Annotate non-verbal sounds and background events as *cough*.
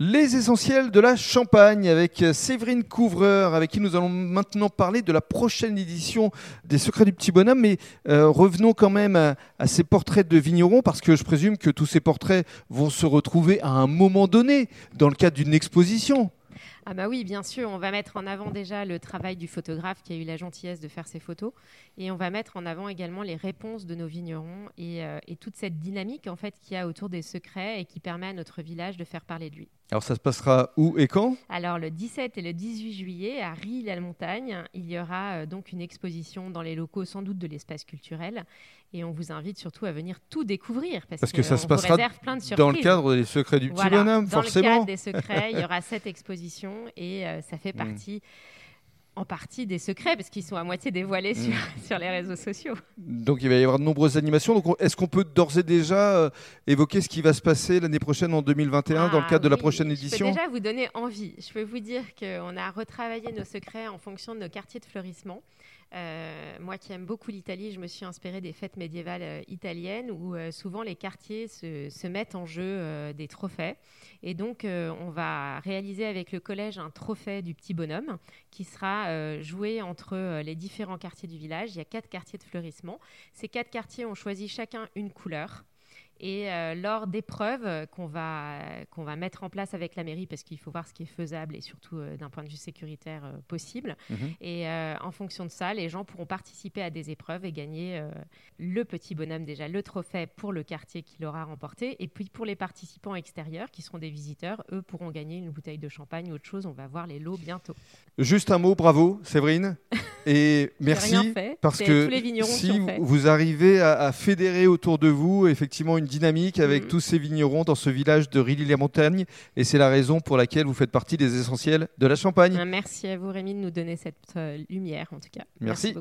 Les essentiels de la Champagne avec Séverine Couvreur, avec qui nous allons maintenant parler de la prochaine édition des Secrets du Petit Bonhomme. Mais euh, revenons quand même à, à, ces portraits de vignerons, parce que je présume que tous ces portraits vont se retrouver à un moment donné dans le cadre d'une exposition. Ah bah oui, bien sûr, on va mettre en avant déjà le travail du photographe qui a eu la gentillesse de faire ces photos, et on va mettre en avant également les réponses de nos vignerons et, euh, et toute cette dynamique en fait qu'il y a autour des secrets et qui permet à notre village de faire parler de lui. Alors ça se passera où et quand? Alors le 17 et le 18 juillet à Rie-la-Montagne, il y aura euh, donc une exposition dans les locaux sans doute de l'espace culturel. Et on vous invite surtout à venir tout découvrir parce, parce que, ça se passera plein de dans le cadre des secrets du voilà, petit bonhomme dans forcément. Dans le cadre des secrets, il y aura *laughs* cette exposition et euh, ça fait partie mmh en partie des secrets parce qu'ils sont à moitié dévoilés sur, mmh. *laughs* sur, les réseaux sociaux. Donc il va y avoir de nombreuses animations. Donc est-ce qu'on peut d'ores et déjà euh, évoquer ce qui va se passer l'année prochaine en 2021 ah, dans le cadre oui, de la prochaine édition Je peux déjà vous donner envie. Je peux vous dire qu'on a retravaillé nos secrets en fonction de nos quartiers de fleurissement. Euh, moi qui aime beaucoup l'Italie, je me suis inspirée des fêtes médiévales euh, italiennes où euh, souvent les quartiers se, se mettent en jeu des trophées. Et donc on va réaliser avec le collège un trophée du petit bonhomme qui sera joué entre les différents quartiers du village. Il y a quatre quartiers de fleurissement. Ces quatre quartiers ont choisi chacun une couleur. Et euh, lors d'épreuves qu'on va, qu'on va mettre en place avec la mairie, parce qu'il faut voir ce qui est faisable et surtout euh, d'un point de vue sécuritaire euh, possible, Mhm. mmh. et en fonction de ça, les gens pourront participer à des épreuves et gagner le petit bonhomme déjà, le trophée pour le quartier qui l'aura remporté, et puis pour les participants extérieurs qui seront des visiteurs, eux pourront gagner une bouteille de champagne ou autre chose. On va voir les lots bientôt. Juste un mot, bravo Séverine. *laughs* Et merci rien fait. parce que tous les vignerons si vous arrivez à, à fédérer autour de vous effectivement une dynamique avec Mhm. tous ces vignerons dans ce village de Rilly-la-Montagne et c'est la raison pour laquelle vous faites partie des essentiels de la Champagne. Merci à vous Rémi de nous donner cette euh, lumière en tout cas. Merci.